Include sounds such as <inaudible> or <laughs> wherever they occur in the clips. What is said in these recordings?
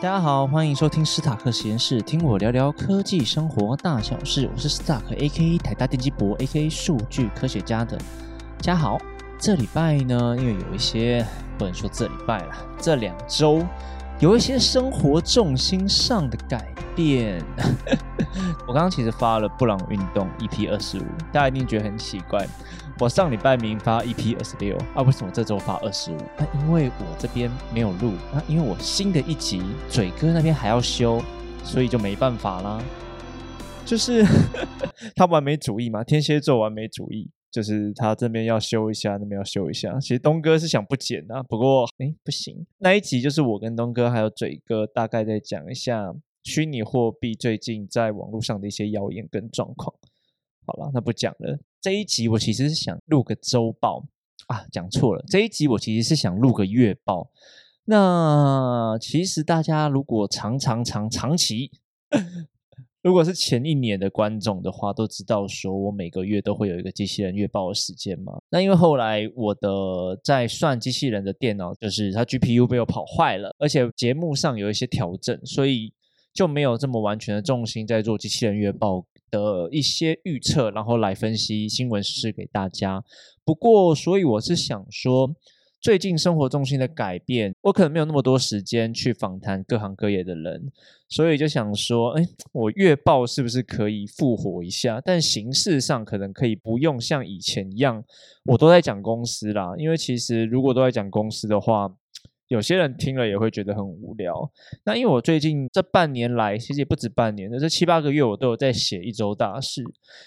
大家好，欢迎收听斯塔克实验室，听我聊聊科技生活大小事。我是斯塔克 A.K.A 台大电机博 A.K.A 数据科学家的家豪。这礼拜呢，因为有一些不能说这礼拜了，这两周有一些生活重心上的改变。我刚刚其实发了布朗运动 EP 二十五，大家一定觉得很奇怪。我上礼拜明发 EP 二十六啊，为什么这周发二十五？那因为我这边没有录，那因为我新的一集嘴哥那边还要修，所以就没办法啦。就是 <laughs> 他完美主义嘛，天蝎座完美主义，就是他这边要修一下，那边要修一下。其实东哥是想不剪啊，不过哎不行，那一集就是我跟东哥还有嘴哥大概在讲一下虚拟货币最近在网络上的一些谣言跟状况。好了，那不讲了。这一集我其实是想录个周报啊，讲错了。这一集我其实是想录个月报。那其实大家如果长长长长期，<laughs> 如果是前一年的观众的话，都知道说我每个月都会有一个机器人月报的时间嘛。那因为后来我的在算机器人的电脑，就是它 GPU 被我跑坏了，而且节目上有一些调整，所以就没有这么完全的重心在做机器人月报。的一些预测，然后来分析新闻事给大家。不过，所以我是想说，最近生活重心的改变，我可能没有那么多时间去访谈各行各业的人，所以就想说，哎，我月报是不是可以复活一下？但形式上可能可以不用像以前一样，我都在讲公司啦。因为其实如果都在讲公司的话，有些人听了也会觉得很无聊。那因为我最近这半年来，其实也不止半年，这七八个月我都有在写一周大事，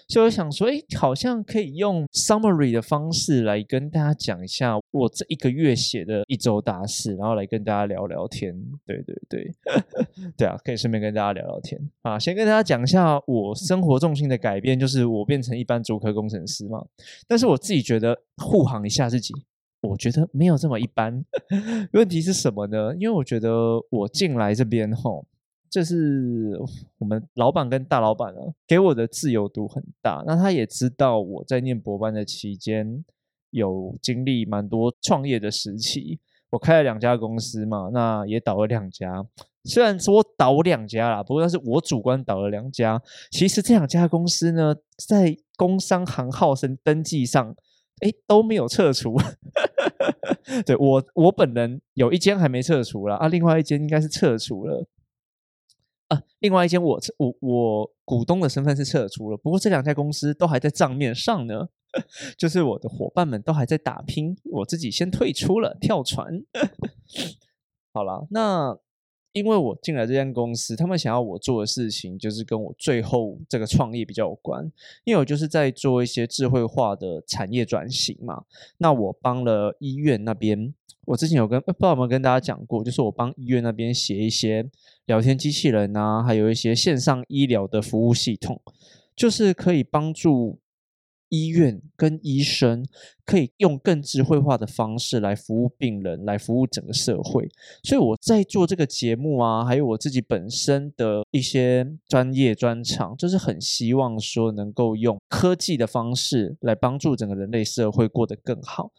所以我想说，哎，好像可以用 summary 的方式来跟大家讲一下我这一个月写的一周大事，然后来跟大家聊聊天。对对对，<laughs> 对啊，可以顺便跟大家聊聊天啊。先跟大家讲一下我生活重心的改变，就是我变成一般主科工程师嘛。但是我自己觉得护航一下自己。我觉得没有这么一般，<laughs> 问题是什么呢？因为我觉得我进来这边吼，这是我们老板跟大老板啊给我的自由度很大。那他也知道我在念博班的期间有经历蛮多创业的时期，我开了两家公司嘛，那也倒了两家。虽然说倒两家啦，不过那是我主观倒了两家。其实这两家公司呢，在工商行号生登记上。哎，都没有撤除。<laughs> 对我，我本人有一间还没撤除了啊，另外一间应该是撤除了啊，另外一间我我我股东的身份是撤除了，不过这两家公司都还在账面上呢，<laughs> 就是我的伙伴们都还在打拼，我自己先退出了，跳船。<laughs> 好了，那。因为我进来这间公司，他们想要我做的事情就是跟我最后这个创业比较有关。因为我就是在做一些智慧化的产业转型嘛。那我帮了医院那边，我之前有跟不知道有没有跟大家讲过，就是我帮医院那边写一些聊天机器人啊，还有一些线上医疗的服务系统，就是可以帮助。医院跟医生可以用更智慧化的方式来服务病人，来服务整个社会。所以我在做这个节目啊，还有我自己本身的一些专业专长，就是很希望说能够用科技的方式来帮助整个人类社会过得更好。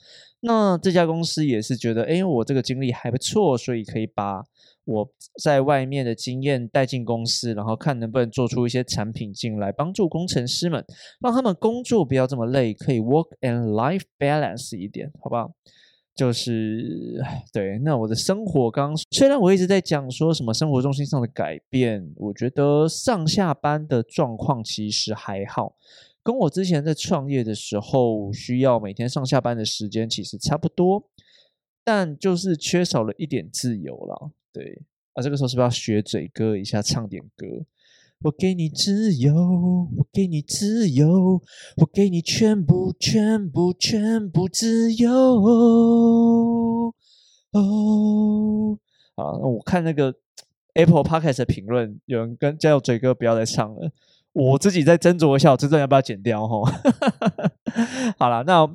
那这家公司也是觉得，哎，我这个经历还不错，所以可以把。我在外面的经验带进公司，然后看能不能做出一些产品进来，帮助工程师们，让他们工作不要这么累，可以 work and life balance 一点，好不好？就是对。那我的生活刚虽然我一直在讲说什么生活重心上的改变，我觉得上下班的状况其实还好，跟我之前在创业的时候需要每天上下班的时间其实差不多，但就是缺少了一点自由了。对啊，这个时候是不是要学嘴哥一下，唱点歌？我给你自由，我给你自由，我给你全部、全部、全部自由。哦，啊，我看那个 Apple Podcast 的评论，有人跟叫嘴哥不要再唱了。我自己在斟酌一下，我真正要不要剪掉？哈，<laughs> 好了，那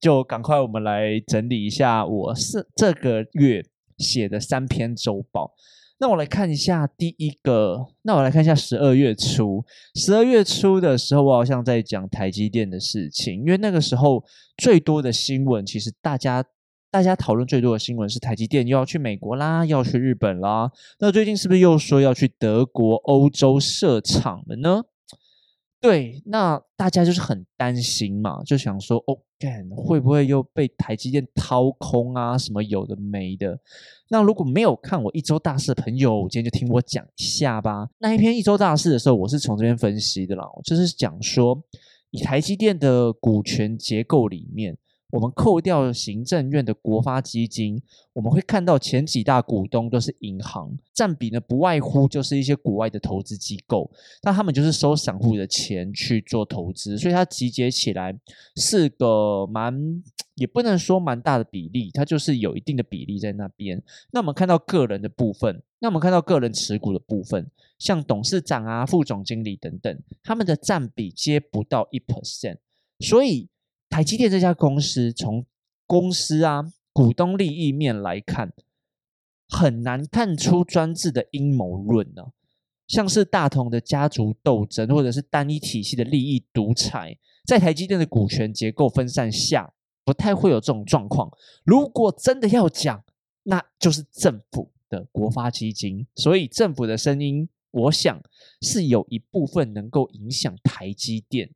就赶快我们来整理一下，我是这个月。写的三篇周报，那我来看一下第一个。那我来看一下十二月初，十二月初的时候，我好像在讲台积电的事情，因为那个时候最多的新闻，其实大家大家讨论最多的新闻是台积电又要去美国啦，要去日本啦。那最近是不是又说要去德国、欧洲设厂了呢？对，那大家就是很担心嘛，就想说，哦，干会不会又被台积电掏空啊？什么有的没的。那如果没有看我一周大事的朋友，今天就听我讲一下吧。那一篇一周大事的时候，我是从这边分析的啦，就是讲说，以台积电的股权结构里面。我们扣掉行政院的国发基金，我们会看到前几大股东都是银行，占比呢不外乎就是一些国外的投资机构，那他们就是收散户的钱去做投资，所以它集结起来是个蛮，也不能说蛮大的比例，它就是有一定的比例在那边。那我们看到个人的部分，那我们看到个人持股的部分，像董事长啊、副总经理等等，他们的占比接不到一 percent，所以。台积电这家公司，从公司啊股东利益面来看，很难看出专制的阴谋论呢。像是大同的家族斗争，或者是单一体系的利益独裁，在台积电的股权结构分散下，不太会有这种状况。如果真的要讲，那就是政府的国发基金。所以政府的声音，我想是有一部分能够影响台积电。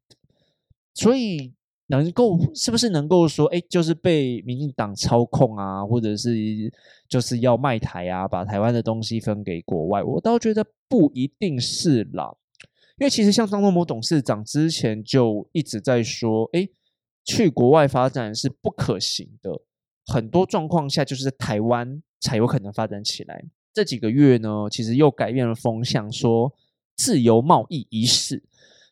所以。能够是不是能够说，哎，就是被民进党操控啊，或者是就是要卖台啊，把台湾的东西分给国外？我倒觉得不一定是啦，因为其实像张忠谋董事长之前就一直在说，哎，去国外发展是不可行的，很多状况下就是台湾才有可能发展起来。这几个月呢，其实又改变了风向，说自由贸易一事。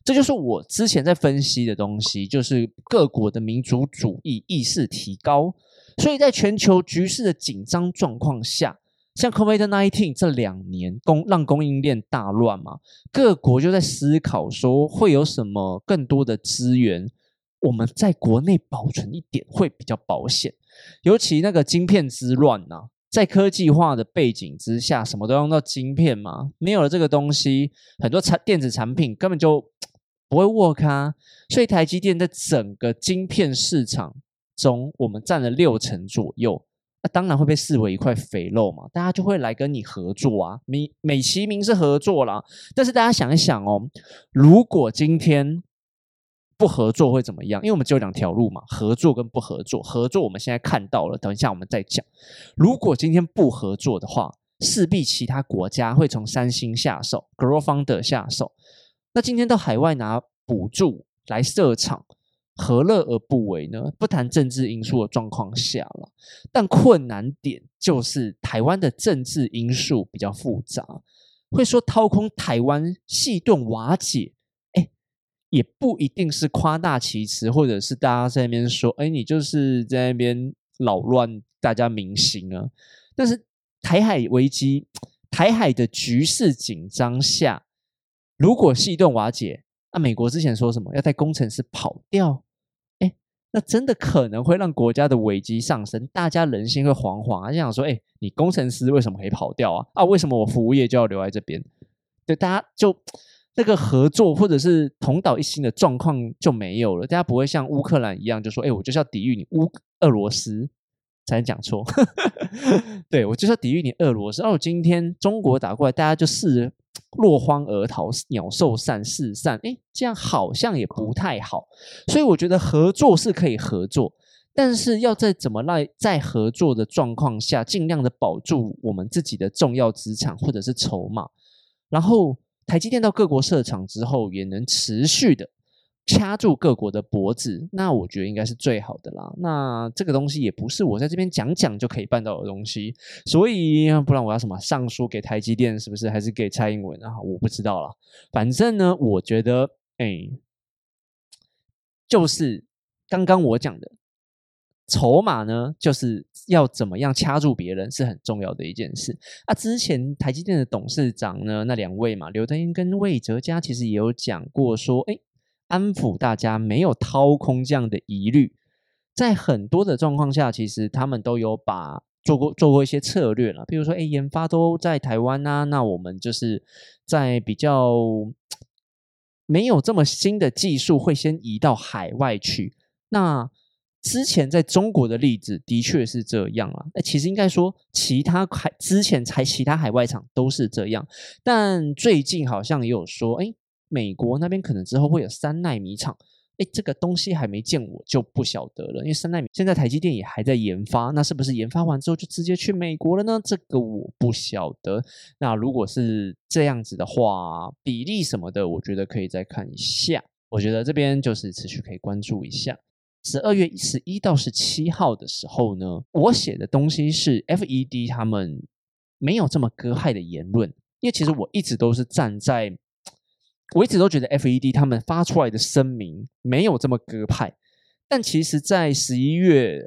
这就是我之前在分析的东西，就是各国的民族主义意识提高，所以在全球局势的紧张状况下，像 COVID-19 这两年供让供应链大乱嘛，各国就在思考说会有什么更多的资源，我们在国内保存一点会比较保险，尤其那个晶片之乱呐。在科技化的背景之下，什么都用到晶片嘛，没有了这个东西，很多产电子产品根本就不会 work 啊。所以台积电在整个晶片市场中，我们占了六成左右，那当然会被视为一块肥肉嘛，大家就会来跟你合作啊。美美其名是合作啦，但是大家想一想哦，如果今天。不合作会怎么样？因为我们只有两条路嘛，合作跟不合作。合作我们现在看到了，等一下我们再讲。如果今天不合作的话，势必其他国家会从三星下手 g r o w f o u n d e r 下手。那今天到海外拿补助来设厂，何乐而不为呢？不谈政治因素的状况下了，但困难点就是台湾的政治因素比较复杂，会说掏空台湾，细盾瓦解。也不一定是夸大其词，或者是大家在那边说，哎，你就是在那边扰乱大家民心啊。但是台海危机、台海的局势紧张下，如果系顿瓦解，那美国之前说什么要带工程师跑掉，哎，那真的可能会让国家的危机上升，大家人心会惶惶，就想说，哎，你工程师为什么可以跑掉啊？啊，为什么我服务业就要留在这边？对，大家就。那个合作或者是同岛一心的状况就没有了，大家不会像乌克兰一样，就说：“哎，我就是要抵御你乌俄罗斯。”才能讲错，<laughs> 对我就是要抵御你俄罗斯。哦，今天中国打过来，大家就似落荒而逃，鸟兽散，四散。哎，这样好像也不太好。所以我觉得合作是可以合作，但是要在怎么来在合作的状况下，尽量的保住我们自己的重要资产或者是筹码，然后。台积电到各国设厂之后，也能持续的掐住各国的脖子，那我觉得应该是最好的啦。那这个东西也不是我在这边讲讲就可以办到的东西，所以不然我要什么上书给台积电，是不是？还是给蔡英文啊？我不知道了。反正呢，我觉得，哎，就是刚刚我讲的。筹码呢，就是要怎么样掐住别人是很重要的一件事。啊，之前台积电的董事长呢，那两位嘛，刘德英跟魏哲嘉，其实也有讲过说，哎，安抚大家没有掏空这样的疑虑。在很多的状况下，其实他们都有把做过做过一些策略了，比如说，哎，研发都在台湾啊，那我们就是在比较没有这么新的技术，会先移到海外去。那之前在中国的例子的确是这样啊，那其实应该说其他海之前才其他海外厂都是这样，但最近好像也有说，哎，美国那边可能之后会有三纳米厂，哎，这个东西还没见我就不晓得了，因为三纳米现在台积电也还在研发，那是不是研发完之后就直接去美国了呢？这个我不晓得。那如果是这样子的话，比例什么的，我觉得可以再看一下。我觉得这边就是持续可以关注一下。十二月十一到十七号的时候呢，我写的东西是 FED 他们没有这么割害的言论，因为其实我一直都是站在，我一直都觉得 FED 他们发出来的声明没有这么割派，但其实，在十一月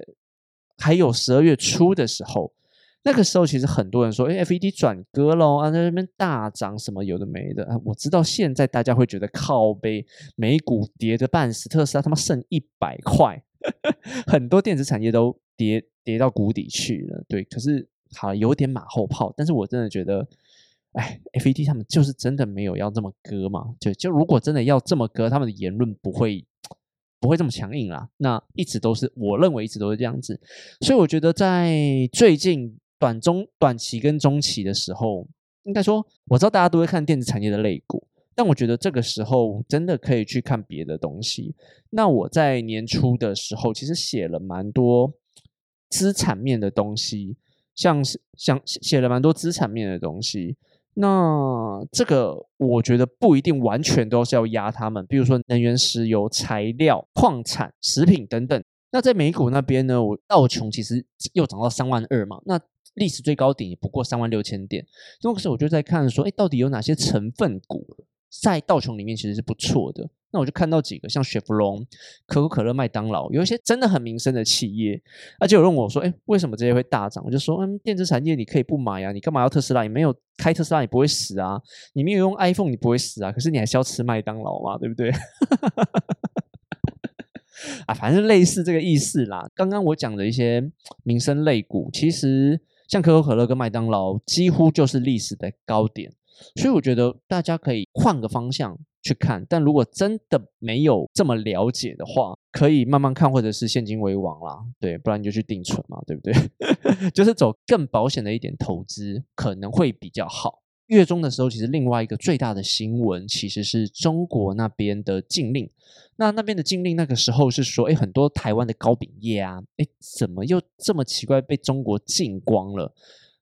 还有十二月初的时候。那个时候其实很多人说，哎，F E D 转割喽啊，在那边大涨什么有的没的。我知道现在大家会觉得靠背美股跌的半死，特斯拉他妈剩一百块，<laughs> 很多电子产业都跌跌到谷底去了。对，可是好有点马后炮，但是我真的觉得，哎，F E D 他们就是真的没有要这么割嘛？就就如果真的要这么割，他们的言论不会不会这么强硬啦。那一直都是我认为一直都是这样子，所以我觉得在最近。短中短期跟中期的时候，应该说我知道大家都会看电子产业的类股，但我觉得这个时候真的可以去看别的东西。那我在年初的时候其实写了蛮多资产面的东西，像是像写了蛮多资产面的东西。那这个我觉得不一定完全都是要压他们，比如说能源、石油、材料、矿产、食品等等。那在美股那边呢，我道琼其实又涨到三万二嘛，那。历史最高点也不过三万六千点，那个时候我就在看说，哎，到底有哪些成分股在道琼里面其实是不错的。那我就看到几个，像雪佛龙、可口可乐、麦当劳，有一些真的很民生的企业。而且有人问我说，哎，为什么这些会大涨？我就说，嗯，电子产业你可以不买啊，你干嘛要特斯拉？你没有开特斯拉，你不会死啊；你没有用 iPhone，你不会死啊。可是你还是要吃麦当劳嘛，对不对？<laughs> 啊，反正类似这个意思啦。刚刚我讲的一些民生类股，其实。像可口可乐跟麦当劳几乎就是历史的高点，所以我觉得大家可以换个方向去看。但如果真的没有这么了解的话，可以慢慢看，或者是现金为王啦，对，不然你就去定存嘛，对不对？<laughs> 就是走更保险的一点投资，可能会比较好。月中的时候，其实另外一个最大的新闻，其实是中国那边的禁令。那那边的禁令，那个时候是说，哎，很多台湾的糕饼业啊，哎，怎么又这么奇怪被中国禁光了？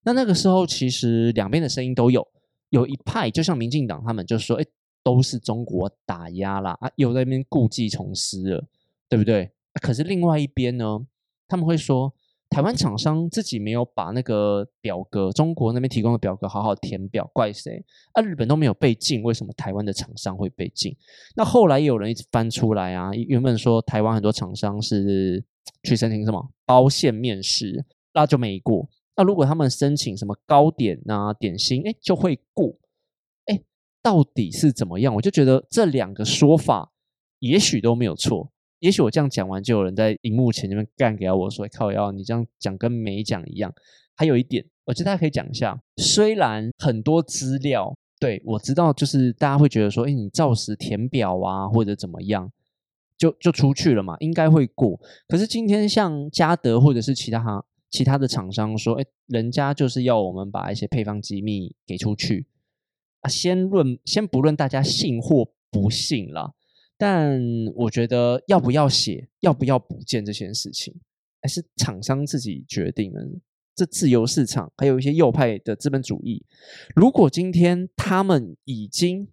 那那个时候，其实两边的声音都有，有一派就像民进党他们就说，哎，都是中国打压啦，啊，有那边故技重施了，对不对？可是另外一边呢，他们会说。台湾厂商自己没有把那个表格，中国那边提供的表格好好填表，怪谁？啊，日本都没有被禁，为什么台湾的厂商会被禁？那后来有人一直翻出来啊，原本说台湾很多厂商是去申请什么包线面试，那就没过。那如果他们申请什么糕点啊、点心，哎，就会过。哎，到底是怎么样？我就觉得这两个说法也许都没有错。也许我这样讲完，就有人在荧幕前那边干给我说：“靠，要你这样讲跟没讲一样。”还有一点，我觉得大家可以讲一下。虽然很多资料，对我知道，就是大家会觉得说：“哎，你照实填表啊，或者怎么样，就就出去了嘛，应该会过。”可是今天像嘉德或者是其他其他的厂商说：“哎，人家就是要我们把一些配方机密给出去啊。”先论先不论大家信或不信了。但我觉得要不要写，要不要补件这件事情，还是厂商自己决定的。这自由市场，还有一些右派的资本主义，如果今天他们已经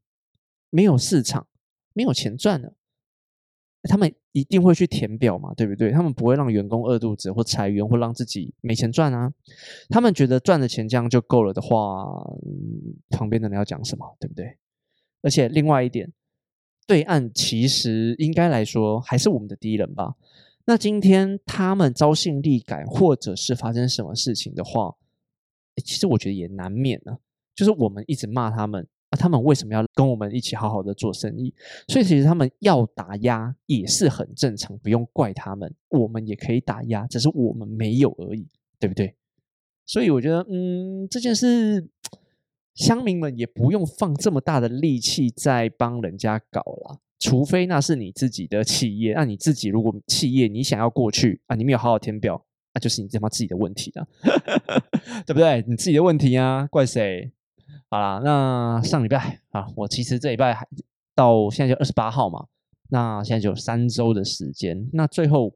没有市场，没有钱赚了，他们一定会去填表嘛，对不对？他们不会让员工饿肚子或裁员，或让自己没钱赚啊。他们觉得赚的钱这样就够了的话，旁边的人要讲什么，对不对？而且另外一点。对岸其实应该来说还是我们的敌人吧？那今天他们招信力改，或者是发生什么事情的话，其实我觉得也难免呢。就是我们一直骂他们，啊，他们为什么要跟我们一起好好的做生意？所以其实他们要打压也是很正常，不用怪他们。我们也可以打压，只是我们没有而已，对不对？所以我觉得，嗯，这件事。乡民们也不用放这么大的力气在帮人家搞了，除非那是你自己的企业，那你自己如果企业你想要过去啊，你没有好好填表，那就是你他妈自己的问题了，<laughs> 对不对？你自己的问题啊，怪谁？好啦，那上礼拜啊，我其实这礼拜还到现在就二十八号嘛，那现在就有三周的时间，那最后。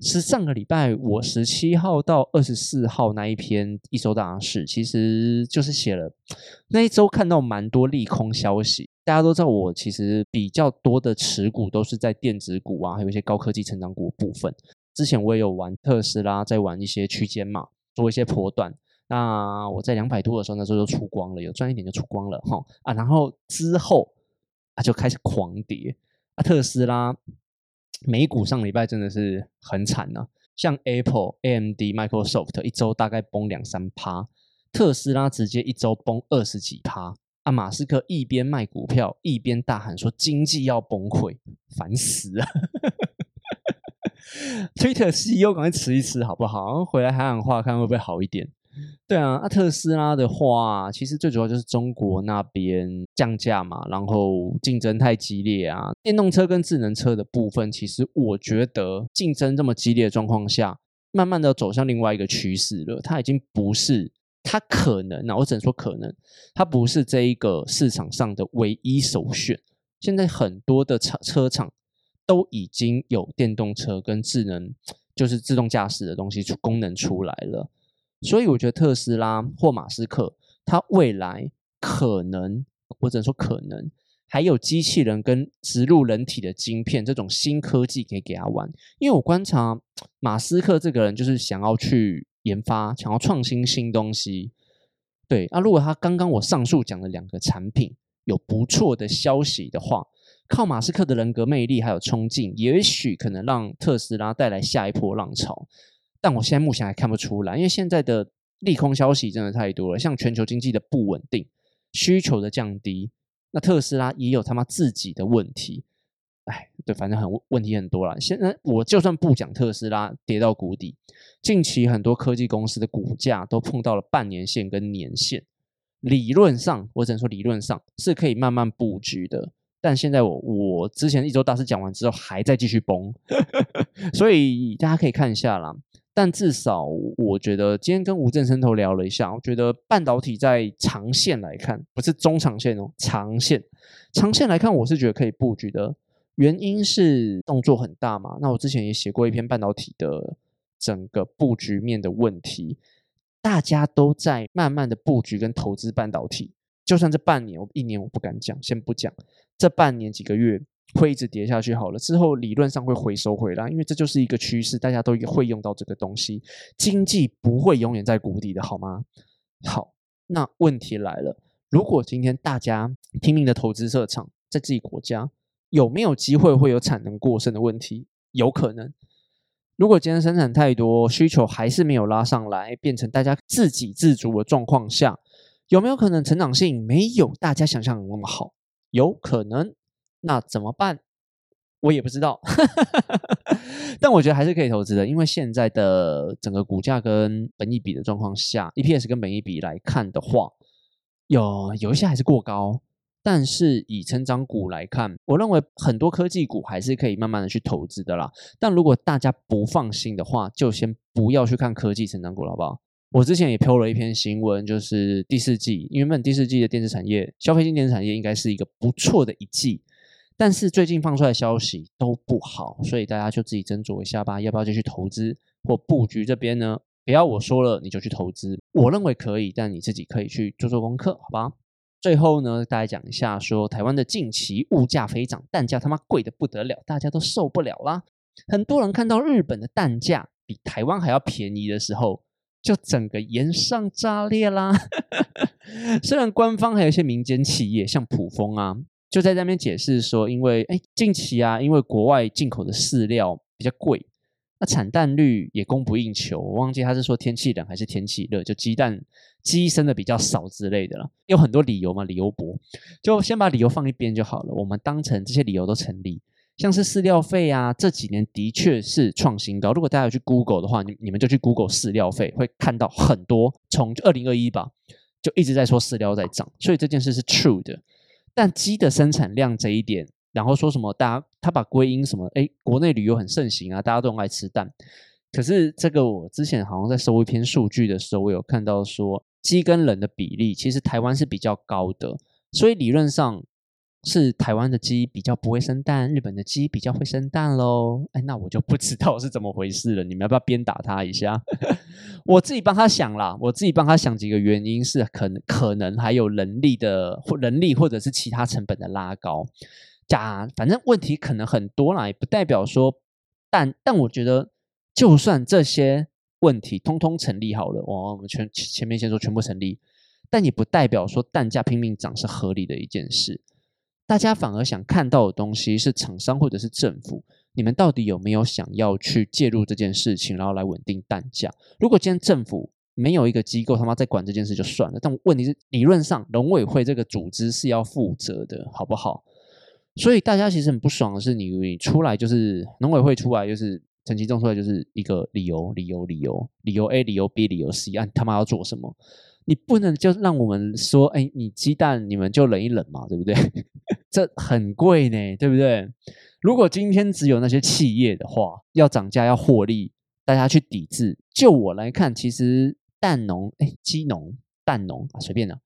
是上个礼拜我十七号到二十四号那一篇一周大事，其实就是写了那一周看到蛮多利空消息。大家都知道我其实比较多的持股都是在电子股啊，还有一些高科技成长股部分。之前我也有玩特斯拉，在玩一些区间嘛，做一些波段。那我在两百多的时候，那时候就出光了，有赚一点就出光了哈啊。然后之后啊就开始狂跌啊，特斯拉。美股上礼拜真的是很惨呐，像 Apple、AMD、Microsoft 一周大概崩两三趴，特斯拉直接一周崩二十几趴。啊，马斯克一边卖股票一边大喊说经济要崩溃，烦死了。<laughs> Twitter CEO 赶快吃一吃好不好？回来喊喊话，看会不会好一点。对啊，那特斯拉的话，其实最主要就是中国那边降价嘛，然后竞争太激烈啊。电动车跟智能车的部分，其实我觉得竞争这么激烈的状况下，慢慢的走向另外一个趋势了。它已经不是，它可能，那我只能说可能，它不是这一个市场上的唯一首选。现在很多的车车厂都已经有电动车跟智能，就是自动驾驶的东西出功能出来了。所以我觉得特斯拉或马斯克，他未来可能，我只能说可能，还有机器人跟植入人体的晶片这种新科技可以给他玩。因为我观察马斯克这个人，就是想要去研发，想要创新新东西。对，那如果他刚刚我上述讲的两个产品有不错的消息的话，靠马斯克的人格魅力还有冲劲，也许可能让特斯拉带来下一波浪潮。但我现在目前还看不出来，因为现在的利空消息真的太多了，像全球经济的不稳定、需求的降低，那特斯拉也有他妈自己的问题。哎，对，反正很问题很多了。现在我就算不讲特斯拉跌到谷底，近期很多科技公司的股价都碰到了半年线跟年线，理论上我只能说理论上是可以慢慢布局的。但现在我我之前一周大师讲完之后还在继续崩，<laughs> 所以大家可以看一下啦。但至少我觉得今天跟吴正生头聊了一下，我觉得半导体在长线来看，不是中长线哦，长线，长线来看，我是觉得可以布局的。原因是动作很大嘛。那我之前也写过一篇半导体的整个布局面的问题，大家都在慢慢的布局跟投资半导体。就算这半年，我一年我不敢讲，先不讲，这半年几个月。会一直跌下去好了，之后理论上会回收回来，因为这就是一个趋势，大家都会用到这个东西。经济不会永远在谷底的，好吗？好，那问题来了，如果今天大家拼命的投资设厂，在自己国家有没有机会会有产能过剩的问题？有可能。如果今天生产太多，需求还是没有拉上来，变成大家自给自足的状况下，有没有可能成长性没有大家想象的那么好？有可能。那怎么办？我也不知道，<laughs> 但我觉得还是可以投资的，因为现在的整个股价跟本益比的状况下，EPS 跟本益比来看的话，有有一些还是过高。但是以成长股来看，我认为很多科技股还是可以慢慢的去投资的啦。但如果大家不放心的话，就先不要去看科技成长股了，好不好？我之前也抛了一篇新闻，就是第四季，因为本第四季的电子产业、消费性电子产业应该是一个不错的一季。但是最近放出来消息都不好，所以大家就自己斟酌一下吧，要不要就去投资或布局这边呢？不要我说了你就去投资，我认为可以，但你自己可以去做做功课，好吧？最后呢，大家讲一下，说台湾的近期物价飞涨，蛋价他妈贵的不得了，大家都受不了啦。很多人看到日本的蛋价比台湾还要便宜的时候，就整个盐上炸裂啦。<laughs> 虽然官方还有一些民间企业，像普丰啊。就在那边解释说，因为哎，近期啊，因为国外进口的饲料比较贵，那产蛋率也供不应求。我忘记他是说天气冷还是天气热，就鸡蛋鸡生的比较少之类的了。有很多理由嘛，理由薄，就先把理由放一边就好了。我们当成这些理由都成立。像是饲料费啊，这几年的确是创新高。如果大家有去 Google 的话，你你们就去 Google 饲料费，会看到很多从二零二一吧，就一直在说饲料在涨，所以这件事是 true 的。但鸡的生产量这一点，然后说什么大家他把归因什么，哎，国内旅游很盛行啊，大家都很爱吃蛋。可是这个我之前好像在收一篇数据的时候，我有看到说鸡跟人的比例，其实台湾是比较高的，所以理论上。是台湾的鸡比较不会生蛋，日本的鸡比较会生蛋喽。哎，那我就不知道是怎么回事了。你们要不要鞭打他一下？<laughs> 我自己帮他想啦，我自己帮他想几个原因，是可能可能还有人力的或人力或者是其他成本的拉高。假反正问题可能很多啦，也不代表说。但但我觉得，就算这些问题通通成立好了，哇，我们全前面先说全部成立，但也不代表说蛋价拼命涨是合理的一件事。大家反而想看到的东西是厂商或者是政府，你们到底有没有想要去介入这件事情，然后来稳定蛋价？如果今天政府没有一个机构他妈在管这件事就算了，但问题是理论上农委会这个组织是要负责的，好不好？所以大家其实很不爽的是，你你出来就是农委会出来就是陈其仲出来就是一个理由，理由，理由，理由 A，理由 B，理由 C，按他妈要做什么？你不能就让我们说，哎，你鸡蛋你们就忍一忍嘛，对不对？<laughs> 这很贵呢，对不对？如果今天只有那些企业的话，要涨价要获利，大家去抵制。就我来看，其实蛋农、哎鸡农、蛋农啊，随便的，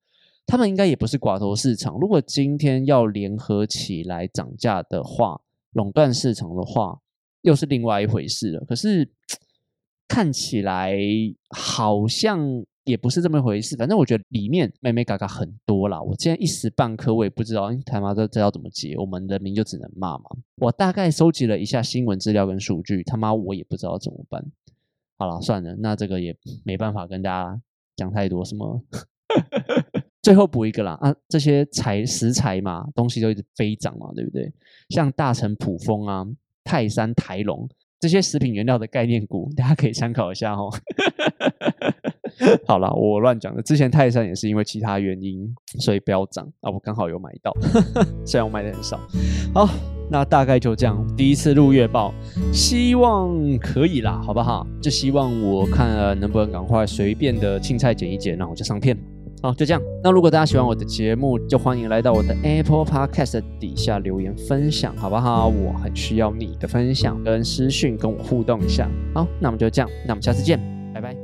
他们应该也不是寡头市场。如果今天要联合起来涨价的话，垄断市场的话，又是另外一回事了。可是看起来好像。也不是这么回事，反正我觉得里面妹妹嘎嘎很多啦。我今天一时半刻我也不知道，他妈的这要怎么解？我们人民就只能骂嘛。我大概收集了一下新闻资料跟数据，他妈我也不知道怎么办。好了，算了，那这个也没办法跟大家讲太多什么。<laughs> 最后补一个啦啊，这些材食材嘛，东西都一直飞涨嘛，对不对？像大成普丰啊、泰山台龙这些食品原料的概念股，大家可以参考一下哦。<laughs> <laughs> 好了，我乱讲的。之前泰山也是因为其他原因，所以飙涨啊。我刚好有买到，<laughs> 虽然我买的很少。好，那大概就这样。第一次录月报，希望可以啦，好不好？就希望我看能不能赶快随便的青菜剪一剪，然后就上片。好，就这样。那如果大家喜欢我的节目，就欢迎来到我的 Apple Podcast 底下留言分享，好不好？我很需要你的分享跟私讯，跟我互动一下。好，那我们就这样，那我们下次见，拜拜。